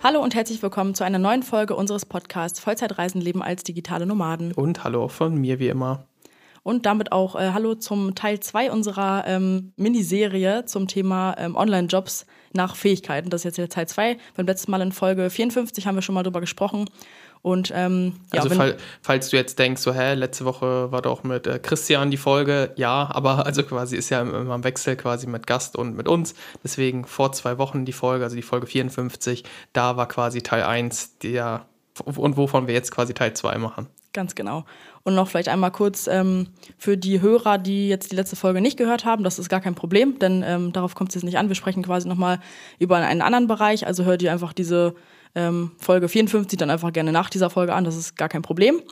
Hallo und herzlich willkommen zu einer neuen Folge unseres Podcasts Vollzeitreisen leben als digitale Nomaden. Und hallo auch von mir wie immer. Und damit auch äh, Hallo zum Teil 2 unserer ähm, Miniserie zum Thema ähm, Online-Jobs nach Fähigkeiten. Das ist jetzt Teil 2. Beim letzten Mal in Folge 54 haben wir schon mal drüber gesprochen. Und, ähm, ja, also fall, falls du jetzt denkst, so, hä, letzte Woche war doch mit äh, Christian die Folge, ja, aber also quasi ist ja immer im Wechsel quasi mit Gast und mit uns. Deswegen vor zwei Wochen die Folge, also die Folge 54, da war quasi Teil 1 der und wovon wir jetzt quasi Teil 2 machen. Ganz genau. Und noch vielleicht einmal kurz ähm, für die Hörer, die jetzt die letzte Folge nicht gehört haben, das ist gar kein Problem, denn ähm, darauf kommt es jetzt nicht an. Wir sprechen quasi nochmal über einen anderen Bereich. Also hört ihr einfach diese ähm, Folge 54 dann einfach gerne nach dieser Folge an, das ist gar kein Problem.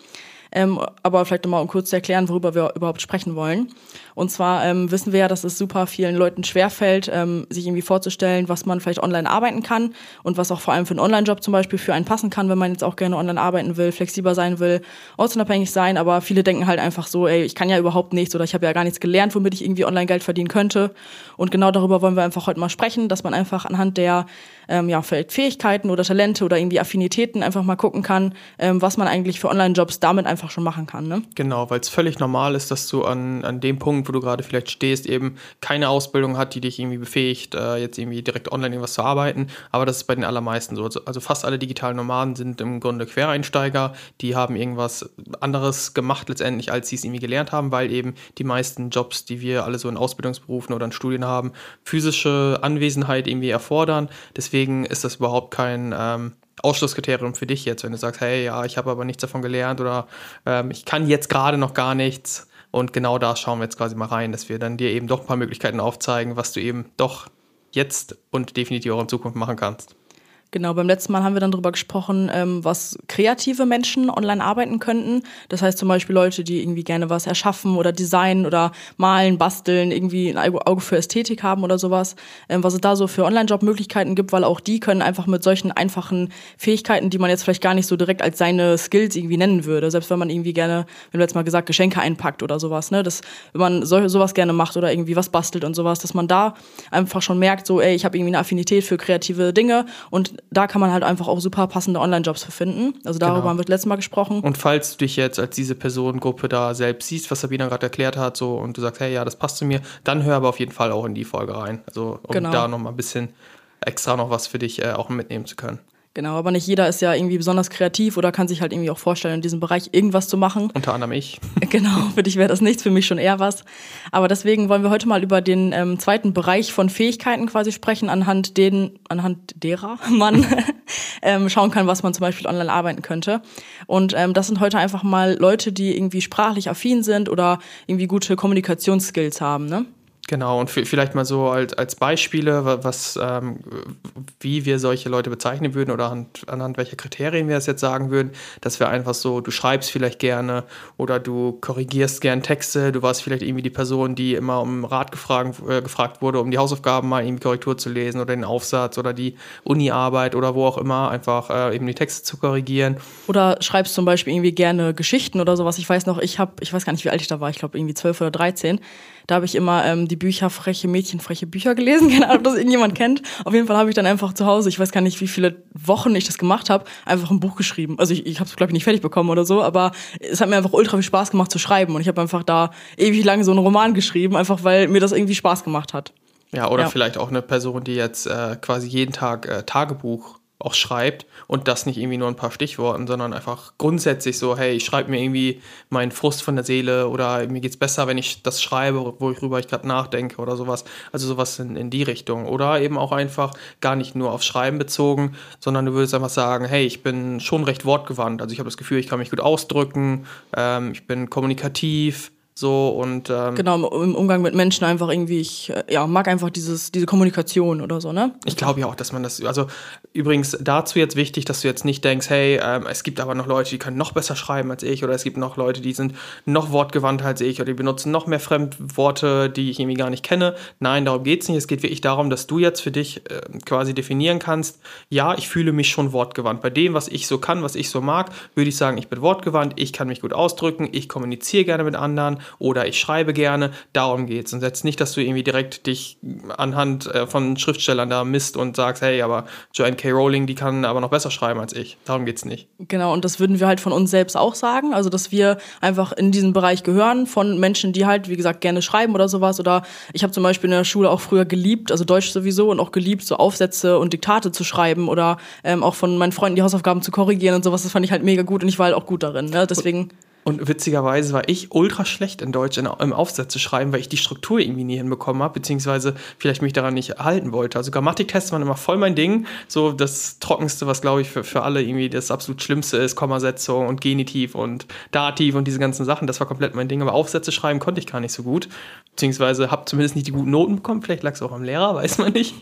Ähm, aber vielleicht nochmal um kurz zu erklären, worüber wir überhaupt sprechen wollen. Und zwar ähm, wissen wir ja, dass es super vielen Leuten schwerfällt, ähm, sich irgendwie vorzustellen, was man vielleicht online arbeiten kann und was auch vor allem für einen Online-Job zum Beispiel für einen passen kann, wenn man jetzt auch gerne online arbeiten will, flexibler sein will, ortsunabhängig sein. Aber viele denken halt einfach so, ey, ich kann ja überhaupt nichts oder ich habe ja gar nichts gelernt, womit ich irgendwie online Geld verdienen könnte. Und genau darüber wollen wir einfach heute mal sprechen, dass man einfach anhand der ähm, ja, Fähigkeiten oder Talente oder irgendwie Affinitäten einfach mal gucken kann, ähm, was man eigentlich für Online-Jobs damit einfach schon machen kann. Ne? Genau, weil es völlig normal ist, dass du an, an dem Punkt, wo du gerade vielleicht stehst, eben keine Ausbildung hat, die dich irgendwie befähigt, äh, jetzt irgendwie direkt online irgendwas zu arbeiten. Aber das ist bei den allermeisten so. Also, also fast alle digitalen Nomaden sind im Grunde Quereinsteiger, die haben irgendwas anderes gemacht letztendlich, als sie es irgendwie gelernt haben, weil eben die meisten Jobs, die wir alle so in Ausbildungsberufen oder in Studien haben, physische Anwesenheit irgendwie erfordern. Deswegen Deswegen ist das überhaupt kein ähm, Ausschlusskriterium für dich jetzt, wenn du sagst, hey, ja, ich habe aber nichts davon gelernt oder ähm, ich kann jetzt gerade noch gar nichts. Und genau da schauen wir jetzt quasi mal rein, dass wir dann dir eben doch ein paar Möglichkeiten aufzeigen, was du eben doch jetzt und definitiv auch in Zukunft machen kannst. Genau, beim letzten Mal haben wir dann darüber gesprochen, ähm, was kreative Menschen online arbeiten könnten. Das heißt zum Beispiel Leute, die irgendwie gerne was erschaffen oder designen oder malen, basteln, irgendwie ein Auge für Ästhetik haben oder sowas. Ähm, was es da so für Online-Job-Möglichkeiten gibt, weil auch die können einfach mit solchen einfachen Fähigkeiten, die man jetzt vielleicht gar nicht so direkt als seine Skills irgendwie nennen würde. Selbst wenn man irgendwie gerne, wenn du jetzt mal gesagt, Geschenke einpackt oder sowas, ne, das, wenn man so, sowas gerne macht oder irgendwie was bastelt und sowas, dass man da einfach schon merkt, so, ey, ich habe irgendwie eine Affinität für kreative Dinge und da kann man halt einfach auch super passende Online-Jobs für finden. Also darüber genau. haben wir das letzte Mal gesprochen. Und falls du dich jetzt als diese Personengruppe da selbst siehst, was Sabina gerade erklärt hat, so und du sagst, hey, ja, das passt zu mir, dann hör aber auf jeden Fall auch in die Folge rein. Also um genau. da nochmal ein bisschen extra noch was für dich äh, auch mitnehmen zu können. Genau, aber nicht jeder ist ja irgendwie besonders kreativ oder kann sich halt irgendwie auch vorstellen, in diesem Bereich irgendwas zu machen. Unter anderem ich. Genau, für dich wäre das nichts, für mich schon eher was. Aber deswegen wollen wir heute mal über den ähm, zweiten Bereich von Fähigkeiten quasi sprechen, anhand denen, anhand derer man ähm, schauen kann, was man zum Beispiel online arbeiten könnte. Und ähm, das sind heute einfach mal Leute, die irgendwie sprachlich affin sind oder irgendwie gute Kommunikationsskills haben, ne? Genau, und vielleicht mal so als, als Beispiele, was, ähm, wie wir solche Leute bezeichnen würden oder anhand, anhand welcher Kriterien wir das jetzt sagen würden, dass wir einfach so, du schreibst vielleicht gerne oder du korrigierst gern Texte, du warst vielleicht irgendwie die Person, die immer um Rat gefragt, äh, gefragt wurde, um die Hausaufgaben mal irgendwie Korrektur zu lesen oder den Aufsatz oder die Uni-Arbeit oder wo auch immer, einfach äh, eben die Texte zu korrigieren. Oder schreibst zum Beispiel irgendwie gerne Geschichten oder sowas. Ich weiß noch, ich habe, ich weiß gar nicht, wie alt ich da war, ich glaube irgendwie zwölf oder dreizehn da habe ich immer ähm, die Bücher Freche Mädchen, freche Bücher gelesen. Keine Ahnung, ob das irgendjemand kennt. Auf jeden Fall habe ich dann einfach zu Hause, ich weiß gar nicht, wie viele Wochen ich das gemacht habe, einfach ein Buch geschrieben. Also ich, ich habe es, glaube ich, nicht fertig bekommen oder so, aber es hat mir einfach ultra viel Spaß gemacht zu schreiben. Und ich habe einfach da ewig lang so einen Roman geschrieben, einfach weil mir das irgendwie Spaß gemacht hat. Ja, oder ja. vielleicht auch eine Person, die jetzt äh, quasi jeden Tag äh, Tagebuch auch schreibt und das nicht irgendwie nur ein paar Stichworten, sondern einfach grundsätzlich so, hey, ich schreibe mir irgendwie meinen Frust von der Seele oder mir geht es besser, wenn ich das schreibe, worüber ich gerade nachdenke oder sowas. Also sowas in, in die Richtung. Oder eben auch einfach gar nicht nur auf Schreiben bezogen, sondern du würdest einfach sagen, hey, ich bin schon recht wortgewandt. Also ich habe das Gefühl, ich kann mich gut ausdrücken, ähm, ich bin kommunikativ, so und ähm, genau im Umgang mit Menschen einfach irgendwie ich äh, ja mag einfach dieses diese Kommunikation oder so ne? Ich glaube ja auch dass man das also übrigens dazu jetzt wichtig dass du jetzt nicht denkst hey ähm, es gibt aber noch Leute die können noch besser schreiben als ich oder es gibt noch Leute die sind noch wortgewandter als ich oder die benutzen noch mehr Fremdworte die ich irgendwie gar nicht kenne. Nein darum geht's nicht. Es geht wirklich darum dass du jetzt für dich äh, quasi definieren kannst ja ich fühle mich schon wortgewandt. Bei dem was ich so kann was ich so mag würde ich sagen ich bin wortgewandt ich kann mich gut ausdrücken ich kommuniziere gerne mit anderen oder ich schreibe gerne, darum geht's. Und jetzt nicht, dass du irgendwie direkt dich anhand äh, von Schriftstellern da misst und sagst, hey, aber Joanne K. Rowling, die kann aber noch besser schreiben als ich. Darum geht's nicht. Genau, und das würden wir halt von uns selbst auch sagen, also dass wir einfach in diesen Bereich gehören von Menschen, die halt, wie gesagt, gerne schreiben oder sowas. Oder ich habe zum Beispiel in der Schule auch früher geliebt, also Deutsch sowieso und auch geliebt, so Aufsätze und Diktate zu schreiben oder ähm, auch von meinen Freunden die Hausaufgaben zu korrigieren und sowas. Das fand ich halt mega gut und ich war halt auch gut darin. Ne? Deswegen. Und und witzigerweise war ich ultra schlecht in Deutsch in, im Aufsatz schreiben, weil ich die Struktur irgendwie nie hinbekommen habe, beziehungsweise vielleicht mich daran nicht halten wollte. Also Grammatiktests waren immer voll mein Ding. So das Trockenste, was glaube ich für, für alle irgendwie das absolut Schlimmste ist, Kommasetzung und Genitiv und Dativ und diese ganzen Sachen. Das war komplett mein Ding. Aber Aufsätze schreiben konnte ich gar nicht so gut. Beziehungsweise habe zumindest nicht die guten Noten bekommen. Vielleicht lag es auch am Lehrer, weiß man nicht.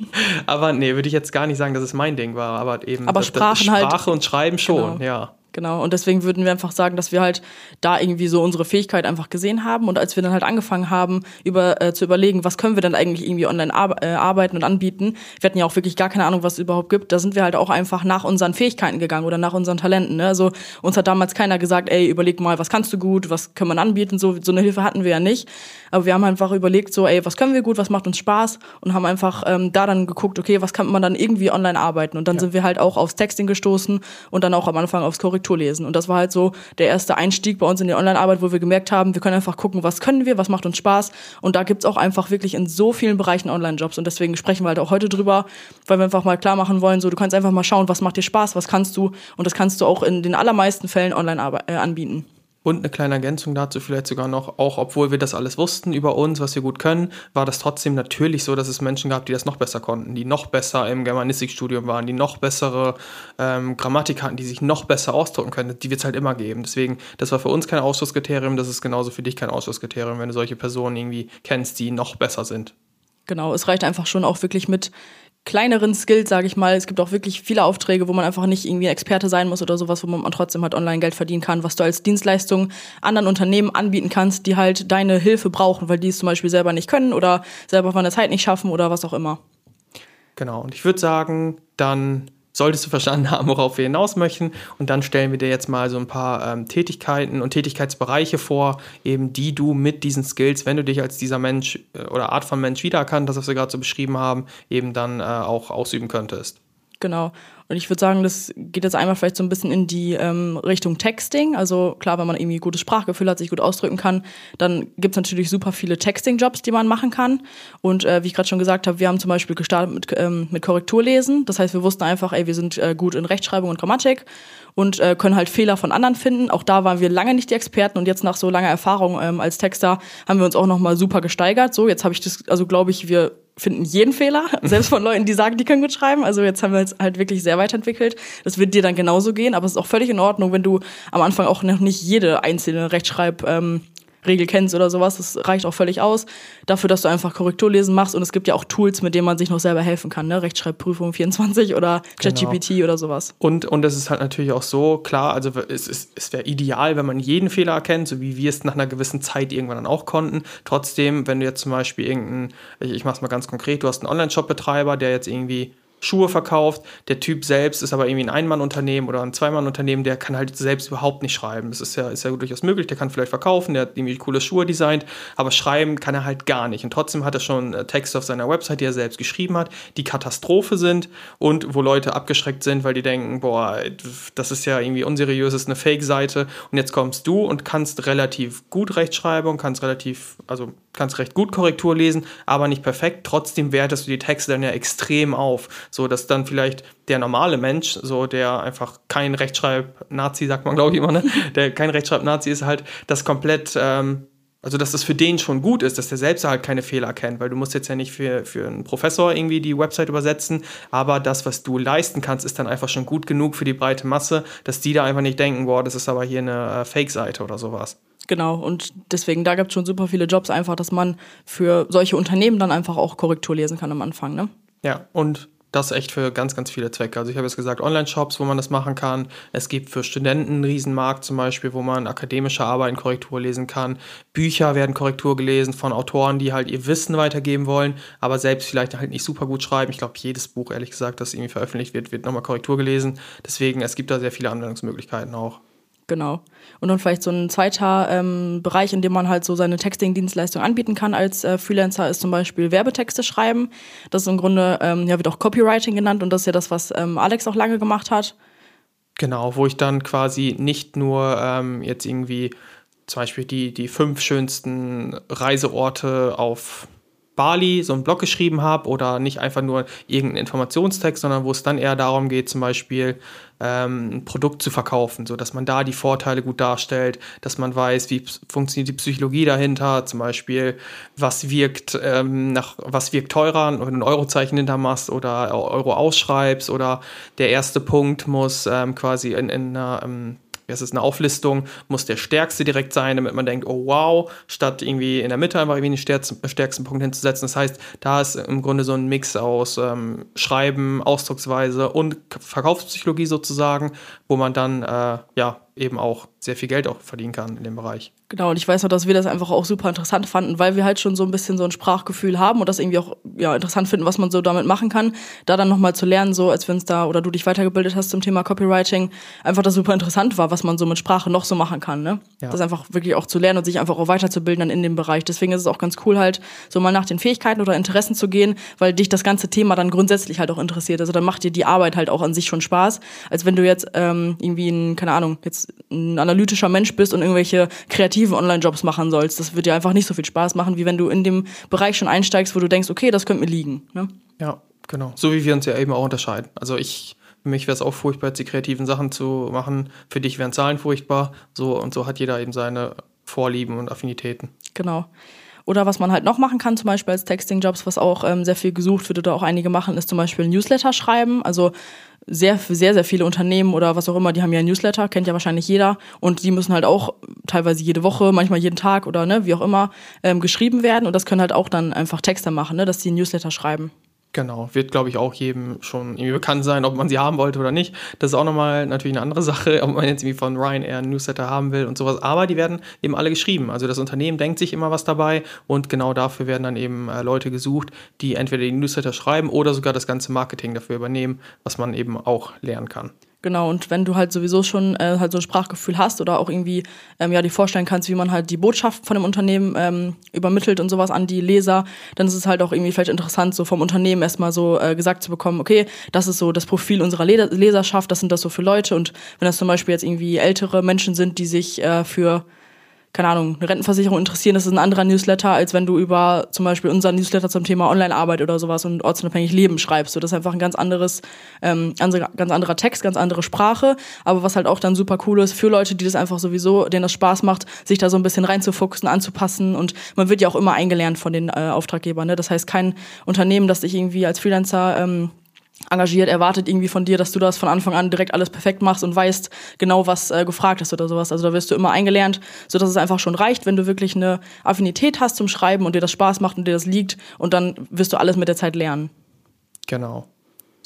Aber nee, würde ich jetzt gar nicht sagen, dass es mein Ding war. Aber eben aber das, das halt Sprache halt, und Schreiben schon, genau. ja. Genau, und deswegen würden wir einfach sagen, dass wir halt da irgendwie so unsere Fähigkeit einfach gesehen haben. Und als wir dann halt angefangen haben, über, äh, zu überlegen, was können wir denn eigentlich irgendwie online ar äh, arbeiten und anbieten, wir hatten ja auch wirklich gar keine Ahnung, was es überhaupt gibt, da sind wir halt auch einfach nach unseren Fähigkeiten gegangen oder nach unseren Talenten. Ne? Also uns hat damals keiner gesagt, ey, überleg mal, was kannst du gut, was kann man anbieten, so, so eine Hilfe hatten wir ja nicht. Aber wir haben einfach überlegt, so, ey, was können wir gut, was macht uns Spaß und haben einfach ähm, da dann geguckt, okay, was kann man dann irgendwie online arbeiten. Und dann ja. sind wir halt auch aufs Texting gestoßen und dann auch am Anfang aufs Korrekturlesen. Und das war halt so der erste Einstieg bei uns in die Online-Arbeit, wo wir gemerkt haben, wir können einfach gucken, was können wir, was macht uns Spaß. Und da gibt's auch einfach wirklich in so vielen Bereichen Online-Jobs. Und deswegen sprechen wir halt auch heute drüber, weil wir einfach mal klar machen wollen, so, du kannst einfach mal schauen, was macht dir Spaß, was kannst du. Und das kannst du auch in den allermeisten Fällen online äh, anbieten. Und eine kleine Ergänzung dazu vielleicht sogar noch, auch obwohl wir das alles wussten über uns, was wir gut können, war das trotzdem natürlich so, dass es Menschen gab, die das noch besser konnten, die noch besser im Germanistikstudium waren, die noch bessere ähm, Grammatik hatten, die sich noch besser ausdrücken können. Die wird es halt immer geben. Deswegen, das war für uns kein Ausschlusskriterium, das ist genauso für dich kein Ausschlusskriterium, wenn du solche Personen irgendwie kennst, die noch besser sind. Genau, es reicht einfach schon auch wirklich mit kleineren Skills, sage ich mal. Es gibt auch wirklich viele Aufträge, wo man einfach nicht irgendwie Experte sein muss oder sowas, wo man trotzdem halt online Geld verdienen kann, was du als Dienstleistung anderen Unternehmen anbieten kannst, die halt deine Hilfe brauchen, weil die es zum Beispiel selber nicht können oder selber von der Zeit nicht schaffen oder was auch immer. Genau, und ich würde sagen, dann solltest du verstanden haben, worauf wir hinaus möchten. Und dann stellen wir dir jetzt mal so ein paar ähm, Tätigkeiten und Tätigkeitsbereiche vor, eben die du mit diesen Skills, wenn du dich als dieser Mensch äh, oder Art von Mensch wiedererkannt hast, was wir gerade so beschrieben haben, eben dann äh, auch ausüben könntest. Genau. Und ich würde sagen, das geht jetzt einmal vielleicht so ein bisschen in die ähm, Richtung Texting. Also klar, wenn man irgendwie gutes Sprachgefühl hat, sich gut ausdrücken kann, dann gibt es natürlich super viele Texting-Jobs, die man machen kann. Und äh, wie ich gerade schon gesagt habe, wir haben zum Beispiel gestartet mit, ähm, mit Korrekturlesen. Das heißt, wir wussten einfach, ey, wir sind äh, gut in Rechtschreibung und Grammatik und äh, können halt Fehler von anderen finden. Auch da waren wir lange nicht die Experten und jetzt nach so langer Erfahrung ähm, als Texter haben wir uns auch nochmal super gesteigert. So, jetzt habe ich das, also glaube ich, wir finden jeden Fehler, selbst von Leuten, die sagen, die können gut schreiben. Also jetzt haben wir uns halt wirklich sehr weiterentwickelt. Das wird dir dann genauso gehen, aber es ist auch völlig in Ordnung, wenn du am Anfang auch noch nicht jede einzelne Rechtschreib ähm, Regel kennst oder sowas. Das reicht auch völlig aus dafür, dass du einfach Korrekturlesen machst. Und es gibt ja auch Tools, mit denen man sich noch selber helfen kann. Ne? Rechtschreibprüfung 24 oder ChatGPT genau. oder sowas. Und, und es ist halt natürlich auch so, klar, also es, es, es wäre ideal, wenn man jeden Fehler erkennt, so wie wir es nach einer gewissen Zeit irgendwann dann auch konnten. Trotzdem, wenn du jetzt zum Beispiel irgendeinen, ich, ich mache es mal ganz konkret, du hast einen Online-Shop-Betreiber, der jetzt irgendwie Schuhe verkauft. Der Typ selbst ist aber irgendwie ein Ein-Mann-Unternehmen oder ein Zwei-Mann-Unternehmen, der kann halt selbst überhaupt nicht schreiben. Das ist ja, ist ja durchaus möglich, der kann vielleicht verkaufen, der hat irgendwie coole Schuhe designt, aber schreiben kann er halt gar nicht. Und trotzdem hat er schon äh, Texte auf seiner Website, die er selbst geschrieben hat, die Katastrophe sind und wo Leute abgeschreckt sind, weil die denken, boah, das ist ja irgendwie unseriös, das ist eine Fake-Seite. Und jetzt kommst du und kannst relativ gut Rechtschreibung, kannst relativ, also kannst recht gut Korrektur lesen, aber nicht perfekt. Trotzdem wertest du die Texte dann ja extrem auf, so dass dann vielleicht der normale Mensch, so der einfach kein Rechtschreib-Nazi, sagt man glaube ich immer, ne? der kein Rechtschreib-Nazi ist, halt das komplett ähm, also, dass das für den schon gut ist, dass der selbst halt keine Fehler kennt, weil du musst jetzt ja nicht für, für einen Professor irgendwie die Website übersetzen, aber das, was du leisten kannst, ist dann einfach schon gut genug für die breite Masse, dass die da einfach nicht denken, boah, das ist aber hier eine äh, Fake-Seite oder sowas. Genau, und deswegen, da gibt es schon super viele Jobs einfach, dass man für solche Unternehmen dann einfach auch Korrektur lesen kann am Anfang, ne? Ja, und das echt für ganz, ganz viele Zwecke. Also ich habe jetzt gesagt, Online-Shops, wo man das machen kann. Es gibt für Studenten einen Riesenmarkt zum Beispiel, wo man akademische Arbeiten Korrektur lesen kann. Bücher werden Korrektur gelesen von Autoren, die halt ihr Wissen weitergeben wollen, aber selbst vielleicht halt nicht super gut schreiben. Ich glaube, jedes Buch, ehrlich gesagt, das irgendwie veröffentlicht wird, wird nochmal Korrektur gelesen. Deswegen, es gibt da sehr viele Anwendungsmöglichkeiten auch. Genau. Und dann vielleicht so ein zweiter ähm, Bereich, in dem man halt so seine Texting-Dienstleistung anbieten kann als äh, Freelancer, ist zum Beispiel Werbetexte schreiben. Das ist im Grunde, ähm, ja, wird auch Copywriting genannt und das ist ja das, was ähm, Alex auch lange gemacht hat. Genau, wo ich dann quasi nicht nur ähm, jetzt irgendwie zum Beispiel die, die fünf schönsten Reiseorte auf Bali so einen Blog geschrieben habe oder nicht einfach nur irgendeinen Informationstext, sondern wo es dann eher darum geht, zum Beispiel ähm, ein Produkt zu verkaufen, so dass man da die Vorteile gut darstellt, dass man weiß, wie funktioniert die Psychologie dahinter, zum Beispiel was wirkt ähm, nach was wirkt teurer, wenn du ein Eurozeichen hinter machst oder Euro ausschreibst oder der erste Punkt muss ähm, quasi in, in einer ähm, es ist eine Auflistung, muss der stärkste direkt sein, damit man denkt, oh wow, statt irgendwie in der Mitte einfach irgendwie den stärksten, stärksten Punkt hinzusetzen. Das heißt, da ist im Grunde so ein Mix aus ähm, Schreiben, Ausdrucksweise und Verkaufspsychologie sozusagen, wo man dann äh, ja eben auch sehr viel Geld auch verdienen kann in dem Bereich. Genau, und ich weiß noch, dass wir das einfach auch super interessant fanden, weil wir halt schon so ein bisschen so ein Sprachgefühl haben und das irgendwie auch ja, interessant finden, was man so damit machen kann. Da dann nochmal zu lernen, so als wir uns da oder du dich weitergebildet hast zum Thema Copywriting, einfach das super interessant war, was man so mit Sprache noch so machen kann. Ne? Ja. Das einfach wirklich auch zu lernen und sich einfach auch weiterzubilden dann in dem Bereich. Deswegen ist es auch ganz cool, halt so mal nach den Fähigkeiten oder Interessen zu gehen, weil dich das ganze Thema dann grundsätzlich halt auch interessiert. Also dann macht dir die Arbeit halt auch an sich schon Spaß, als wenn du jetzt ähm, irgendwie ein, keine Ahnung, jetzt ein analytischer Mensch bist und irgendwelche kreativen Online-Jobs machen sollst. Das wird dir einfach nicht so viel Spaß machen, wie wenn du in dem Bereich schon einsteigst, wo du denkst, okay, das könnte mir liegen. Ne? Ja, genau. So wie wir uns ja eben auch unterscheiden. Also ich, für mich wäre es auch furchtbar, jetzt die kreativen Sachen zu machen. Für dich wären Zahlen furchtbar. So und so hat jeder eben seine Vorlieben und Affinitäten. Genau. Oder was man halt noch machen kann, zum Beispiel als Texting-Jobs, was auch ähm, sehr viel gesucht wird oder auch einige machen, ist zum Beispiel Newsletter schreiben. Also sehr, sehr, sehr viele Unternehmen oder was auch immer, die haben ja Newsletter, kennt ja wahrscheinlich jeder. Und die müssen halt auch teilweise jede Woche, manchmal jeden Tag oder ne, wie auch immer, ähm, geschrieben werden. Und das können halt auch dann einfach Texte machen, ne, dass die Newsletter schreiben. Genau, wird glaube ich auch jedem schon irgendwie bekannt sein, ob man sie haben wollte oder nicht. Das ist auch nochmal natürlich eine andere Sache, ob man jetzt irgendwie von Ryanair einen Newsletter haben will und sowas. Aber die werden eben alle geschrieben. Also das Unternehmen denkt sich immer was dabei und genau dafür werden dann eben äh, Leute gesucht, die entweder die Newsletter schreiben oder sogar das ganze Marketing dafür übernehmen, was man eben auch lernen kann. Genau, und wenn du halt sowieso schon äh, halt so ein Sprachgefühl hast oder auch irgendwie ähm, ja dir vorstellen kannst, wie man halt die Botschaft von dem Unternehmen ähm, übermittelt und sowas an die Leser, dann ist es halt auch irgendwie vielleicht interessant, so vom Unternehmen erstmal so äh, gesagt zu bekommen, okay, das ist so das Profil unserer Leserschaft, das sind das so für Leute. Und wenn das zum Beispiel jetzt irgendwie ältere Menschen sind, die sich äh, für keine Ahnung, eine Rentenversicherung interessieren, das ist ein anderer Newsletter, als wenn du über zum Beispiel unseren Newsletter zum Thema Online-Arbeit oder sowas und ortsunabhängig Leben schreibst. So, das ist einfach ein ganz anderes, ähm, ganz anderer Text, ganz andere Sprache, aber was halt auch dann super cool ist für Leute, die das einfach sowieso, denen das Spaß macht, sich da so ein bisschen reinzufuchsen, anzupassen und man wird ja auch immer eingelernt von den äh, Auftraggebern. Ne? Das heißt, kein Unternehmen, das dich irgendwie als Freelancer ähm, engagiert, erwartet irgendwie von dir, dass du das von Anfang an direkt alles perfekt machst und weißt genau, was äh, gefragt ist oder sowas. Also da wirst du immer eingelernt, sodass es einfach schon reicht, wenn du wirklich eine Affinität hast zum Schreiben und dir das Spaß macht und dir das liegt und dann wirst du alles mit der Zeit lernen. Genau.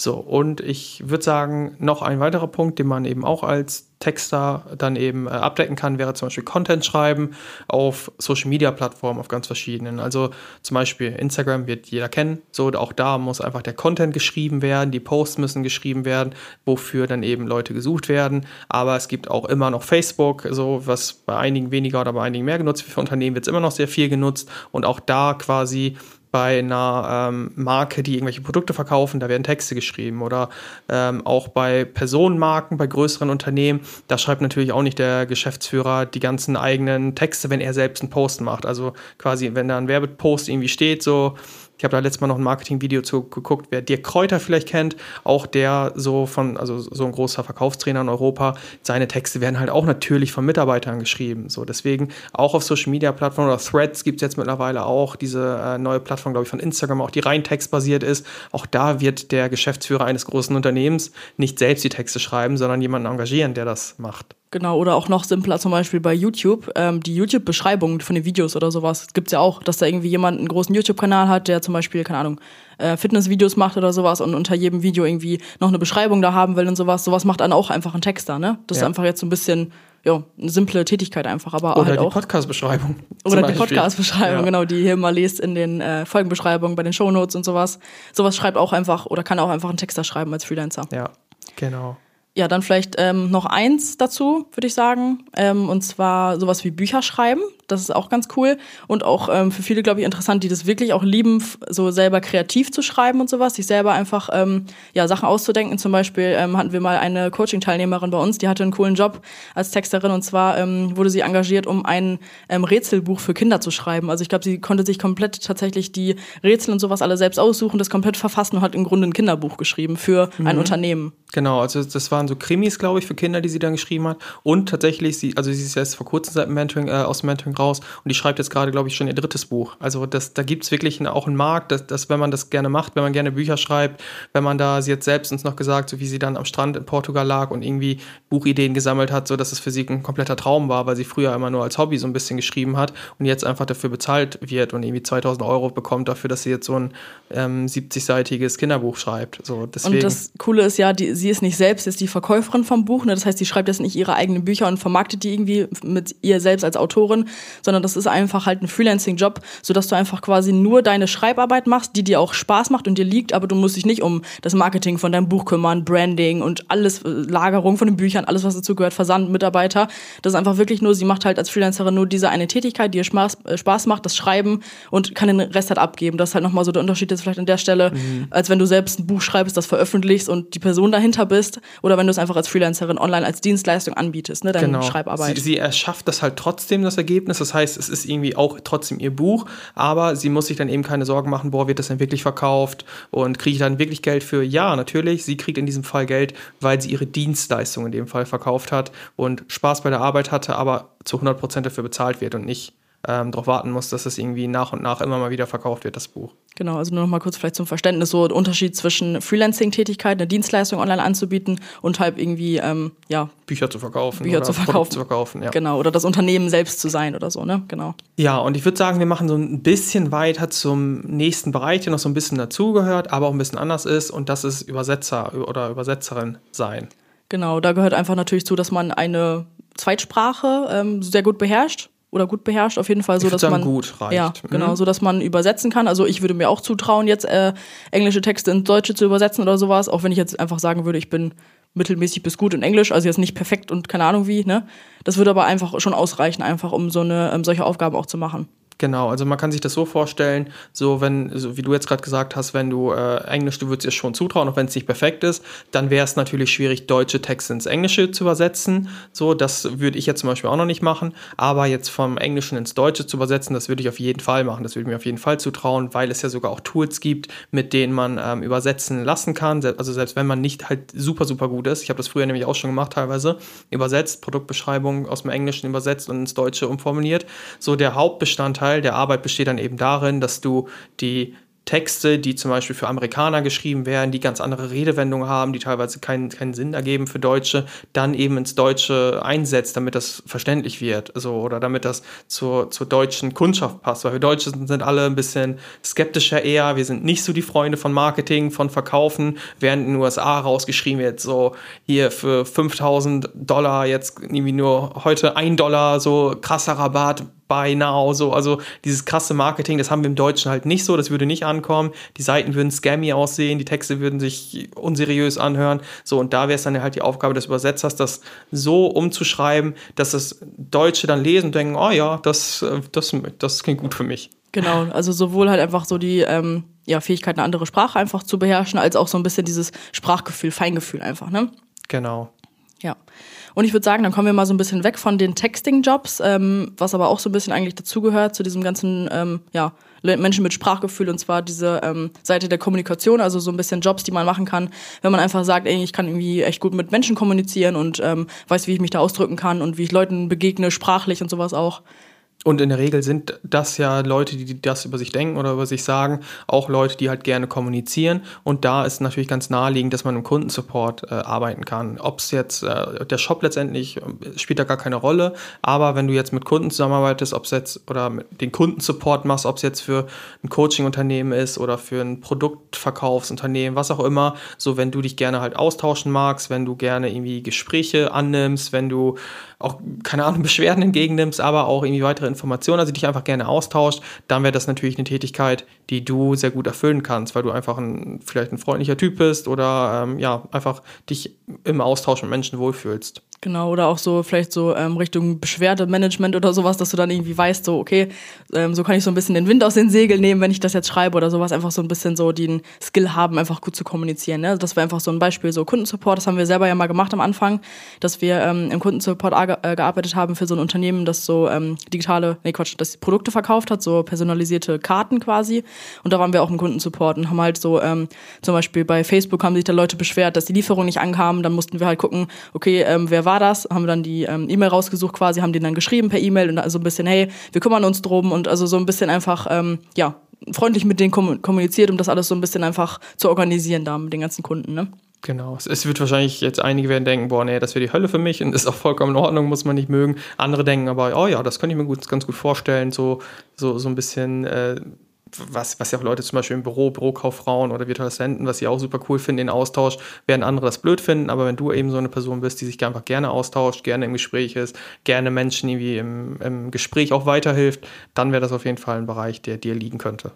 So, und ich würde sagen, noch ein weiterer Punkt, den man eben auch als Texter dann eben äh, abdecken kann, wäre zum Beispiel Content schreiben auf Social Media Plattformen, auf ganz verschiedenen. Also zum Beispiel Instagram wird jeder kennen. So, auch da muss einfach der Content geschrieben werden, die Posts müssen geschrieben werden, wofür dann eben Leute gesucht werden. Aber es gibt auch immer noch Facebook, so was bei einigen weniger oder bei einigen mehr genutzt wird. Für Unternehmen wird es immer noch sehr viel genutzt und auch da quasi bei einer ähm, Marke, die irgendwelche Produkte verkaufen, da werden Texte geschrieben. Oder ähm, auch bei Personenmarken, bei größeren Unternehmen, da schreibt natürlich auch nicht der Geschäftsführer die ganzen eigenen Texte, wenn er selbst einen Post macht. Also quasi, wenn da ein Werbepost irgendwie steht, so ich habe da letztes Mal noch ein Marketing-Video zu geguckt, wer Dirk Kräuter vielleicht kennt, auch der so von, also so ein großer Verkaufstrainer in Europa, seine Texte werden halt auch natürlich von Mitarbeitern geschrieben. So, deswegen auch auf Social Media Plattformen oder Threads gibt es jetzt mittlerweile auch diese äh, neue Plattform, glaube ich, von Instagram, auch die rein textbasiert ist. Auch da wird der Geschäftsführer eines großen Unternehmens nicht selbst die Texte schreiben, sondern jemanden engagieren, der das macht. Genau, oder auch noch simpler zum Beispiel bei YouTube. Ähm, die YouTube-Beschreibung von den Videos oder sowas gibt's ja auch, dass da irgendwie jemand einen großen YouTube-Kanal hat, der zum Beispiel, keine Ahnung, äh, Fitnessvideos macht oder sowas und unter jedem Video irgendwie noch eine Beschreibung da haben will und sowas. Sowas macht dann auch einfach ein Texter, ne? Das ja. ist einfach jetzt so ein bisschen, ja, eine simple Tätigkeit einfach, aber oder halt die auch. Podcast-Beschreibung. Oder die Podcast-Beschreibung, genau, die ihr mal lest in den äh, Folgenbeschreibungen, bei den Shownotes und sowas. Sowas schreibt auch einfach oder kann auch einfach ein Texter schreiben als Freelancer. Ja, genau ja, dann vielleicht ähm, noch eins dazu, würde ich sagen. Ähm, und zwar sowas wie Bücher schreiben. Das ist auch ganz cool. Und auch ähm, für viele, glaube ich, interessant, die das wirklich auch lieben, so selber kreativ zu schreiben und sowas, sich selber einfach ähm, ja, Sachen auszudenken. Zum Beispiel ähm, hatten wir mal eine Coaching-Teilnehmerin bei uns, die hatte einen coolen Job als Texterin und zwar ähm, wurde sie engagiert, um ein ähm, Rätselbuch für Kinder zu schreiben. Also ich glaube, sie konnte sich komplett tatsächlich die Rätsel und sowas alle selbst aussuchen, das komplett verfassen und hat im Grunde ein Kinderbuch geschrieben für mhm. ein Unternehmen. Genau, also das waren so Krimis, glaube ich, für Kinder, die sie dann geschrieben hat. Und tatsächlich, sie, also sie ist jetzt vor kurzem seit Mentoring, äh, aus dem Mentoring raus und die schreibt jetzt gerade, glaube ich, schon ihr drittes Buch. Also das, da gibt es wirklich auch einen Markt, dass, dass, wenn man das gerne macht, wenn man gerne Bücher schreibt, wenn man da, sie hat selbst uns noch gesagt, so wie sie dann am Strand in Portugal lag und irgendwie Buchideen gesammelt hat, so dass es für sie ein kompletter Traum war, weil sie früher immer nur als Hobby so ein bisschen geschrieben hat und jetzt einfach dafür bezahlt wird und irgendwie 2000 Euro bekommt dafür, dass sie jetzt so ein ähm, 70-seitiges Kinderbuch schreibt. So, deswegen. Und das Coole ist ja, die, sie ist nicht selbst jetzt die Verkäuferin vom Buch, ne? das heißt, sie schreibt jetzt nicht ihre eigenen Bücher und vermarktet die irgendwie mit ihr selbst als Autorin, sondern das ist einfach halt ein Freelancing-Job, sodass du einfach quasi nur deine Schreibarbeit machst, die dir auch Spaß macht und dir liegt, aber du musst dich nicht um das Marketing von deinem Buch kümmern, Branding und alles, äh, Lagerung von den Büchern, alles, was dazu gehört, Versand, Mitarbeiter. Das ist einfach wirklich nur, sie macht halt als Freelancerin nur diese eine Tätigkeit, die ihr Spaß, äh, Spaß macht, das Schreiben und kann den Rest halt abgeben. Das ist halt nochmal so der Unterschied jetzt vielleicht an der Stelle, mhm. als wenn du selbst ein Buch schreibst, das veröffentlichst und die Person dahinter bist oder wenn du es einfach als Freelancerin online als Dienstleistung anbietest, ne, deine genau. Schreibarbeit. Sie, sie erschafft das halt trotzdem, das Ergebnis. Das heißt, es ist irgendwie auch trotzdem ihr Buch, aber sie muss sich dann eben keine Sorgen machen, boah, wird das denn wirklich verkauft und kriege ich dann wirklich Geld für? Ja, natürlich, sie kriegt in diesem Fall Geld, weil sie ihre Dienstleistung in dem Fall verkauft hat und Spaß bei der Arbeit hatte, aber zu 100% dafür bezahlt wird und nicht ähm, darauf warten muss, dass es irgendwie nach und nach immer mal wieder verkauft wird, das Buch. Genau, also nur noch mal kurz vielleicht zum Verständnis, so der Unterschied zwischen Freelancing-Tätigkeit, eine Dienstleistung online anzubieten und halt irgendwie, ähm, ja. Bücher zu verkaufen. Bücher zu verkaufen. zu verkaufen, ja. Genau, oder das Unternehmen selbst zu sein oder so, ne? Genau. Ja, und ich würde sagen, wir machen so ein bisschen weiter zum nächsten Bereich, der noch so ein bisschen dazugehört, aber auch ein bisschen anders ist und das ist Übersetzer oder Übersetzerin sein. Genau, da gehört einfach natürlich zu, dass man eine Zweitsprache ähm, sehr gut beherrscht oder gut beherrscht, auf jeden Fall so, dass man gut reicht. ja genau, mhm. so dass man übersetzen kann. Also ich würde mir auch zutrauen, jetzt äh, englische Texte ins Deutsche zu übersetzen oder sowas, auch wenn ich jetzt einfach sagen würde, ich bin mittelmäßig bis gut in Englisch, also jetzt nicht perfekt und keine Ahnung wie, ne? Das würde aber einfach schon ausreichen, einfach um so eine ähm, solche Aufgaben auch zu machen. Genau, also man kann sich das so vorstellen, so wenn, so wie du jetzt gerade gesagt hast, wenn du äh, Englisch, du würdest es schon zutrauen, auch wenn es nicht perfekt ist, dann wäre es natürlich schwierig, deutsche Texte ins Englische zu übersetzen. So, das würde ich jetzt zum Beispiel auch noch nicht machen. Aber jetzt vom Englischen ins Deutsche zu übersetzen, das würde ich auf jeden Fall machen. Das würde ich mir auf jeden Fall zutrauen, weil es ja sogar auch Tools gibt, mit denen man ähm, übersetzen lassen kann. Also selbst wenn man nicht halt super, super gut ist. Ich habe das früher nämlich auch schon gemacht teilweise. Übersetzt, Produktbeschreibung aus dem Englischen übersetzt und ins Deutsche umformuliert. So der Hauptbestandteil Teil der Arbeit besteht dann eben darin, dass du die Texte, die zum Beispiel für Amerikaner geschrieben werden, die ganz andere Redewendungen haben, die teilweise keinen, keinen Sinn ergeben für Deutsche, dann eben ins Deutsche einsetzt, damit das verständlich wird. Also, oder damit das zur, zur deutschen Kundschaft passt. Weil wir Deutsche sind alle ein bisschen skeptischer eher. Wir sind nicht so die Freunde von Marketing, von Verkaufen, während in den USA rausgeschrieben wird, so hier für 5000 Dollar jetzt irgendwie nur heute ein Dollar, so krasser Rabatt, Buy Now, so, also dieses krasse Marketing, das haben wir im Deutschen halt nicht so, das würde nicht ankommen. Die Seiten würden scammy aussehen, die Texte würden sich unseriös anhören. So, und da wäre es dann halt die Aufgabe des Übersetzers, das so umzuschreiben, dass das Deutsche dann lesen und denken, oh ja, das, das, das klingt gut für mich. Genau, also sowohl halt einfach so die ähm, ja, Fähigkeit, eine andere Sprache einfach zu beherrschen, als auch so ein bisschen dieses Sprachgefühl, Feingefühl einfach, ne? Genau. Ja. Und ich würde sagen, dann kommen wir mal so ein bisschen weg von den Texting-Jobs, ähm, was aber auch so ein bisschen eigentlich dazugehört zu diesem ganzen, ähm, ja, Menschen mit Sprachgefühl und zwar diese ähm, Seite der Kommunikation, also so ein bisschen Jobs, die man machen kann, wenn man einfach sagt, ey, ich kann irgendwie echt gut mit Menschen kommunizieren und ähm, weiß, wie ich mich da ausdrücken kann und wie ich Leuten begegne, sprachlich und sowas auch. Und in der Regel sind das ja Leute, die das über sich denken oder über sich sagen, auch Leute, die halt gerne kommunizieren. Und da ist natürlich ganz naheliegend, dass man im Kundensupport äh, arbeiten kann. Ob es jetzt äh, der Shop letztendlich äh, spielt da gar keine Rolle, aber wenn du jetzt mit Kunden zusammenarbeitest, ob es jetzt oder den Kundensupport machst, ob es jetzt für ein Coaching-Unternehmen ist oder für ein Produktverkaufsunternehmen, was auch immer, so wenn du dich gerne halt austauschen magst, wenn du gerne irgendwie Gespräche annimmst, wenn du auch, keine Ahnung, Beschwerden entgegennimmst, aber auch irgendwie weitere Informationen, also dich einfach gerne austauscht, dann wäre das natürlich eine Tätigkeit, die du sehr gut erfüllen kannst, weil du einfach ein, vielleicht ein freundlicher Typ bist oder ähm, ja, einfach dich im Austausch mit Menschen wohlfühlst. Genau, oder auch so vielleicht so ähm, Richtung Beschwerdemanagement oder sowas, dass du dann irgendwie weißt, so, okay, ähm, so kann ich so ein bisschen den Wind aus den Segeln nehmen, wenn ich das jetzt schreibe oder sowas, einfach so ein bisschen so den Skill haben, einfach gut zu kommunizieren. Ne? Das wäre einfach so ein Beispiel, so Kundensupport, das haben wir selber ja mal gemacht am Anfang, dass wir ähm, im Kundensupport äh, gearbeitet haben für so ein Unternehmen, das so ähm, digitale, nee Quatsch, das Produkte verkauft hat, so personalisierte Karten quasi. Und da waren wir auch im Kundensupport und haben halt so, ähm, zum Beispiel bei Facebook haben sich da Leute beschwert, dass die Lieferung nicht ankam, dann mussten wir halt gucken, okay, ähm, wer war das? Haben wir dann die ähm, E-Mail rausgesucht quasi, haben den dann geschrieben per E-Mail und also ein bisschen, hey, wir kümmern uns drum und also so ein bisschen einfach, ähm, ja, freundlich mit denen kommuniziert, um das alles so ein bisschen einfach zu organisieren da mit den ganzen Kunden, ne? Genau. Es wird wahrscheinlich jetzt einige werden denken, boah, nee, das wäre die Hölle für mich und ist auch vollkommen in Ordnung, muss man nicht mögen. Andere denken aber, oh ja, das könnte ich mir gut, ganz gut vorstellen, so, so, so ein bisschen äh, was, was ja auch Leute zum Beispiel im Büro, Bürokauffrauen oder Virtualassistenten, was sie auch super cool finden, den Austausch, werden andere das blöd finden, aber wenn du eben so eine Person bist, die sich einfach gerne austauscht, gerne im Gespräch ist, gerne Menschen irgendwie im, im Gespräch auch weiterhilft, dann wäre das auf jeden Fall ein Bereich, der dir liegen könnte.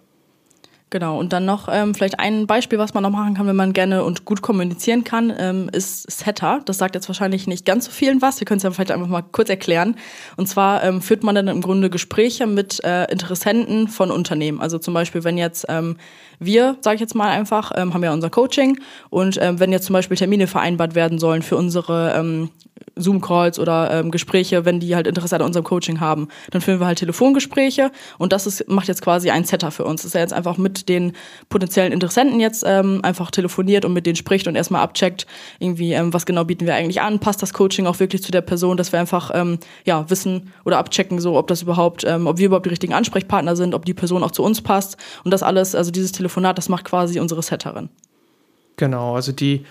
Genau, und dann noch ähm, vielleicht ein Beispiel, was man noch machen kann, wenn man gerne und gut kommunizieren kann, ähm, ist Setter. Das sagt jetzt wahrscheinlich nicht ganz so vielen was. Wir können es ja vielleicht einfach mal kurz erklären. Und zwar ähm, führt man dann im Grunde Gespräche mit äh, Interessenten von Unternehmen. Also zum Beispiel, wenn jetzt ähm, wir, sage ich jetzt mal einfach, ähm, haben ja unser Coaching und ähm, wenn jetzt zum Beispiel Termine vereinbart werden sollen für unsere ähm, Zoom-Calls oder ähm, Gespräche, wenn die halt Interesse an unserem Coaching haben, dann führen wir halt Telefongespräche und das ist, macht jetzt quasi ein Setter für uns. Das ist ja jetzt einfach mit den potenziellen Interessenten jetzt ähm, einfach telefoniert und mit denen spricht und erstmal abcheckt, irgendwie, ähm, was genau bieten wir eigentlich an, passt das Coaching auch wirklich zu der Person, dass wir einfach ähm, ja, wissen oder abchecken, so ob das überhaupt, ähm, ob wir überhaupt die richtigen Ansprechpartner sind, ob die Person auch zu uns passt und das alles, also dieses Telefonat, das macht quasi unsere Setterin. Genau, also die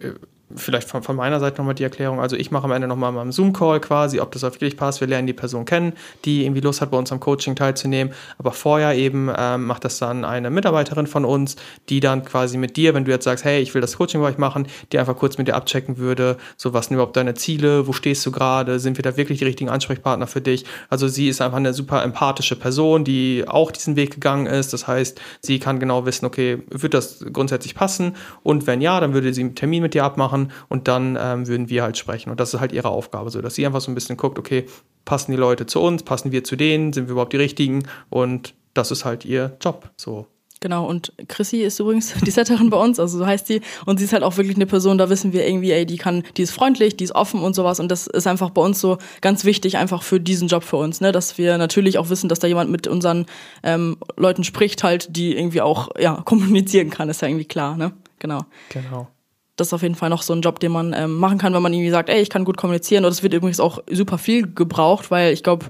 äh, vielleicht von, von, meiner Seite nochmal die Erklärung. Also ich mache am Ende nochmal mal einen Zoom-Call quasi, ob das wirklich passt. Wir lernen die Person kennen, die irgendwie Lust hat, bei uns am Coaching teilzunehmen. Aber vorher eben ähm, macht das dann eine Mitarbeiterin von uns, die dann quasi mit dir, wenn du jetzt sagst, hey, ich will das Coaching bei euch machen, die einfach kurz mit dir abchecken würde, so was sind überhaupt deine Ziele, wo stehst du gerade, sind wir da wirklich die richtigen Ansprechpartner für dich? Also sie ist einfach eine super empathische Person, die auch diesen Weg gegangen ist. Das heißt, sie kann genau wissen, okay, wird das grundsätzlich passen? Und wenn ja, dann würde sie einen Termin mit dir abmachen machen und dann ähm, würden wir halt sprechen. Und das ist halt ihre Aufgabe, so dass sie einfach so ein bisschen guckt, okay, passen die Leute zu uns, passen wir zu denen, sind wir überhaupt die richtigen und das ist halt ihr Job. So. Genau, und Chrissy ist übrigens die Setterin bei uns, also so heißt sie. Und sie ist halt auch wirklich eine Person, da wissen wir irgendwie, ey, die kann, die ist freundlich, die ist offen und sowas. Und das ist einfach bei uns so ganz wichtig, einfach für diesen Job für uns, ne? Dass wir natürlich auch wissen, dass da jemand mit unseren ähm, Leuten spricht, halt, die irgendwie auch ja, kommunizieren kann, ist ja irgendwie klar, ne? Genau. Genau das ist auf jeden Fall noch so ein Job, den man ähm, machen kann, wenn man irgendwie sagt, ey, ich kann gut kommunizieren. Und es wird übrigens auch super viel gebraucht, weil ich glaube,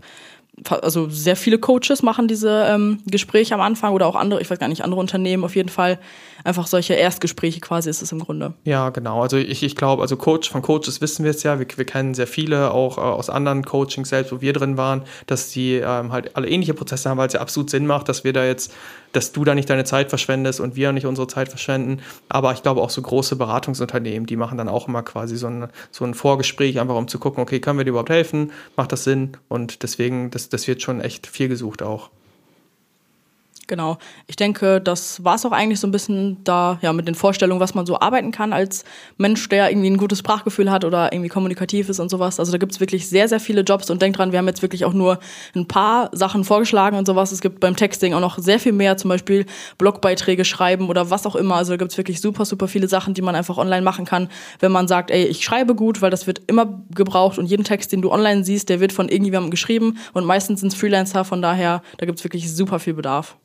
also sehr viele Coaches machen diese ähm, Gespräche am Anfang oder auch andere, ich weiß gar nicht, andere Unternehmen auf jeden Fall. Einfach solche Erstgespräche quasi ist es im Grunde. Ja, genau. Also ich, ich glaube, also Coach, von Coaches wissen wir es ja, wir, wir kennen sehr viele auch äh, aus anderen Coachings selbst, wo wir drin waren, dass die ähm, halt alle ähnliche Prozesse haben, weil es ja absolut Sinn macht, dass wir da jetzt, dass du da nicht deine Zeit verschwendest und wir nicht unsere Zeit verschwenden. Aber ich glaube auch so große Beratungsunternehmen, die machen dann auch immer quasi so ein, so ein Vorgespräch, einfach um zu gucken, okay, können wir dir überhaupt helfen? Macht das Sinn? Und deswegen, das, das wird schon echt viel gesucht auch. Genau. Ich denke, das war es auch eigentlich so ein bisschen da, ja, mit den Vorstellungen, was man so arbeiten kann als Mensch, der irgendwie ein gutes Sprachgefühl hat oder irgendwie kommunikativ ist und sowas. Also da gibt's wirklich sehr, sehr viele Jobs und denkt dran, wir haben jetzt wirklich auch nur ein paar Sachen vorgeschlagen und sowas. Es gibt beim Texting auch noch sehr viel mehr, zum Beispiel Blogbeiträge schreiben oder was auch immer. Also da gibt's wirklich super, super viele Sachen, die man einfach online machen kann, wenn man sagt, ey, ich schreibe gut, weil das wird immer gebraucht und jeden Text, den du online siehst, der wird von irgendjemandem geschrieben und meistens sind's Freelancer, von daher, da gibt's wirklich super viel Bedarf.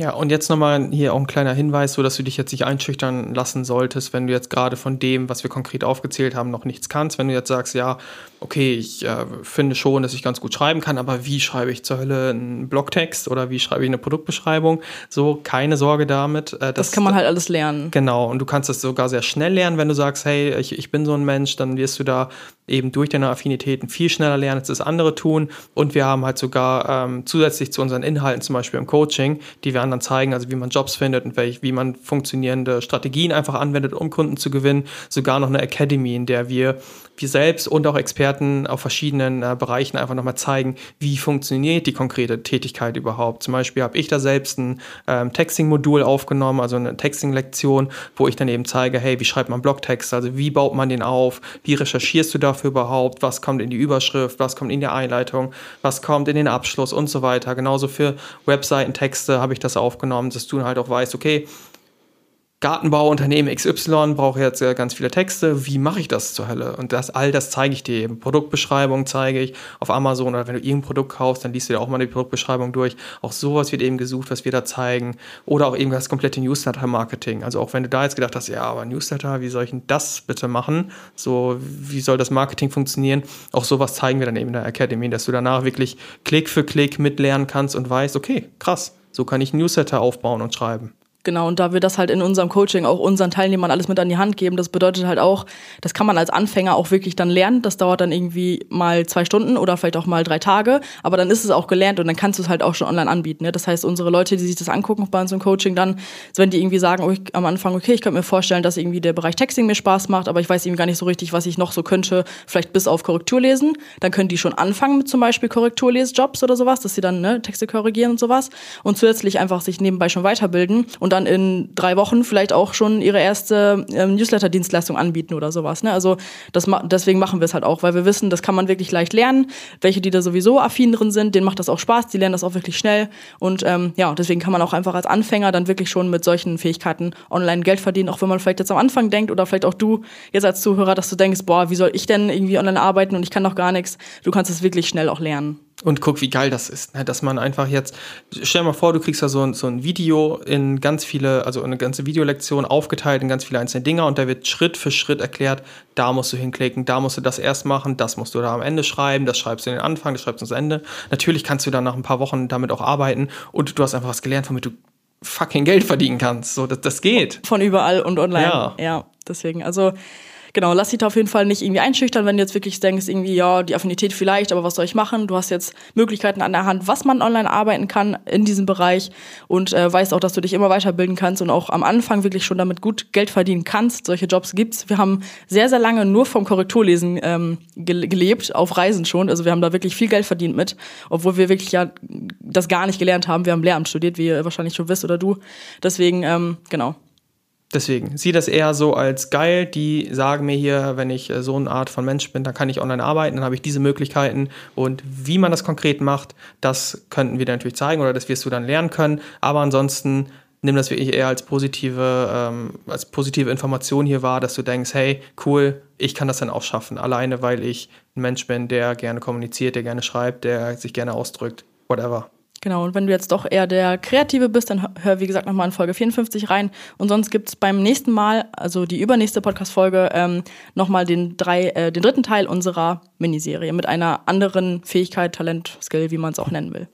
Ja, und jetzt nochmal hier auch ein kleiner Hinweis, so dass du dich jetzt nicht einschüchtern lassen solltest, wenn du jetzt gerade von dem, was wir konkret aufgezählt haben, noch nichts kannst. Wenn du jetzt sagst, ja, okay, ich äh, finde schon, dass ich ganz gut schreiben kann, aber wie schreibe ich zur Hölle einen Blogtext oder wie schreibe ich eine Produktbeschreibung? So, keine Sorge damit. Äh, das, das kann man halt alles lernen. Genau, und du kannst das sogar sehr schnell lernen, wenn du sagst, hey, ich, ich bin so ein Mensch, dann wirst du da eben durch deine Affinitäten viel schneller lernen, als das andere tun. Und wir haben halt sogar ähm, zusätzlich zu unseren Inhalten, zum Beispiel im Coaching, die wir anderen zeigen, also wie man Jobs findet und welch, wie man funktionierende Strategien einfach anwendet, um Kunden zu gewinnen, sogar noch eine Academy, in der wir wir selbst und auch Experten auf verschiedenen äh, Bereichen einfach nochmal zeigen, wie funktioniert die konkrete Tätigkeit überhaupt. Zum Beispiel habe ich da selbst ein ähm, Texting-Modul aufgenommen, also eine Texting-Lektion, wo ich dann eben zeige, hey, wie schreibt man Blogtext, also wie baut man den auf, wie recherchierst du dafür überhaupt, was kommt in die Überschrift, was kommt in die Einleitung, was kommt in den Abschluss? Und so weiter. Genauso für Webseitentexte habe ich das aufgenommen, dass du halt auch weißt, okay, Gartenbauunternehmen XY braucht jetzt ganz viele Texte. Wie mache ich das zur Hölle? Und das, all das zeige ich dir eben. Produktbeschreibung zeige ich auf Amazon oder wenn du irgendein Produkt kaufst, dann liest du dir auch mal die Produktbeschreibung durch. Auch sowas wird eben gesucht, was wir da zeigen. Oder auch eben das komplette Newsletter-Marketing. Also auch wenn du da jetzt gedacht hast, ja, aber Newsletter, wie soll ich denn das bitte machen? So, wie soll das Marketing funktionieren? Auch sowas zeigen wir dann eben in der Academy, dass du danach wirklich Klick für Klick mitlernen kannst und weißt, okay, krass, so kann ich Newsletter aufbauen und schreiben. Genau, und da wir das halt in unserem Coaching auch unseren Teilnehmern alles mit an die Hand geben, das bedeutet halt auch, das kann man als Anfänger auch wirklich dann lernen. Das dauert dann irgendwie mal zwei Stunden oder vielleicht auch mal drei Tage, aber dann ist es auch gelernt und dann kannst du es halt auch schon online anbieten. Ne? Das heißt, unsere Leute, die sich das angucken bei uns im Coaching, dann, wenn die irgendwie sagen, oh, ich, am Anfang, okay, ich könnte mir vorstellen, dass irgendwie der Bereich Texting mir Spaß macht, aber ich weiß eben gar nicht so richtig, was ich noch so könnte, vielleicht bis auf Korrektur lesen, dann können die schon anfangen mit zum Beispiel Korrekturlesjobs oder sowas, dass sie dann ne, Texte korrigieren und sowas und zusätzlich einfach sich nebenbei schon weiterbilden und dann in drei Wochen vielleicht auch schon ihre erste ähm, Newsletter-Dienstleistung anbieten oder sowas. Ne? Also das, deswegen machen wir es halt auch, weil wir wissen, das kann man wirklich leicht lernen. Welche, die da sowieso affin drin sind, denen macht das auch Spaß, die lernen das auch wirklich schnell. Und ähm, ja, deswegen kann man auch einfach als Anfänger dann wirklich schon mit solchen Fähigkeiten online Geld verdienen, auch wenn man vielleicht jetzt am Anfang denkt oder vielleicht auch du jetzt als Zuhörer, dass du denkst, boah, wie soll ich denn irgendwie online arbeiten und ich kann doch gar nichts. Du kannst es wirklich schnell auch lernen. Und guck, wie geil das ist, ne? dass man einfach jetzt, stell dir mal vor, du kriegst da so ein, so ein Video in ganz viele, also eine ganze Videolektion aufgeteilt in ganz viele einzelne Dinger und da wird Schritt für Schritt erklärt, da musst du hinklicken, da musst du das erst machen, das musst du da am Ende schreiben, das schreibst du in den Anfang, das schreibst du ans Ende. Natürlich kannst du dann nach ein paar Wochen damit auch arbeiten und du hast einfach was gelernt, womit du fucking Geld verdienen kannst. So, das, das geht. Von überall und online. Ja, ja deswegen, also genau, lass dich da auf jeden Fall nicht irgendwie einschüchtern, wenn du jetzt wirklich denkst, irgendwie, ja, die Affinität vielleicht, aber was soll ich machen? Du hast jetzt Möglichkeiten an der Hand, was man online arbeiten kann in diesem Bereich und äh, weißt auch, dass du dich immer weiterbilden kannst und auch am Anfang wirklich schon damit gut Geld verdienen kannst. Solche Jobs gibt's. Wir haben sehr, sehr lange nur vom Korrekturlesen ähm, gelebt, auf Reisen schon. Also wir haben da wirklich viel Geld verdient mit, obwohl wir wirklich ja das gar nicht gelernt haben. Wir haben Lehramt studiert, wie ihr wahrscheinlich schon wisst oder du. Deswegen, ähm, genau. Deswegen, sieh das eher so als geil. Die sagen mir hier, wenn ich äh, so eine Art von Mensch bin, dann kann ich online arbeiten, dann habe ich diese Möglichkeiten. Und wie man das konkret macht, das könnten wir dir natürlich zeigen oder das wirst du dann lernen können. Aber ansonsten nimm das wirklich eher als positive, ähm, als positive Information hier wahr, dass du denkst, hey, cool, ich kann das dann auch schaffen. Alleine, weil ich ein Mensch bin, der gerne kommuniziert, der gerne schreibt, der sich gerne ausdrückt, whatever. Genau, und wenn du jetzt doch eher der Kreative bist, dann hör, wie gesagt, nochmal in Folge 54 rein. Und sonst gibt's beim nächsten Mal, also die übernächste Podcast-Folge, ähm, nochmal den, äh, den dritten Teil unserer Miniserie mit einer anderen Fähigkeit, Talent, Skill, wie man es auch nennen will.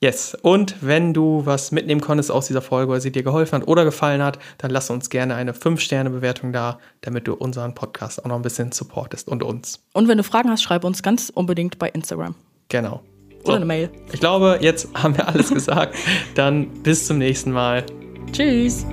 Yes, und wenn du was mitnehmen konntest aus dieser Folge oder sie dir geholfen hat oder gefallen hat, dann lass uns gerne eine 5-Sterne-Bewertung da, damit du unseren Podcast auch noch ein bisschen supportest und uns. Und wenn du Fragen hast, schreib uns ganz unbedingt bei Instagram. Genau. Oder eine Mail. Ich glaube, jetzt haben wir alles gesagt. Dann bis zum nächsten Mal. Tschüss.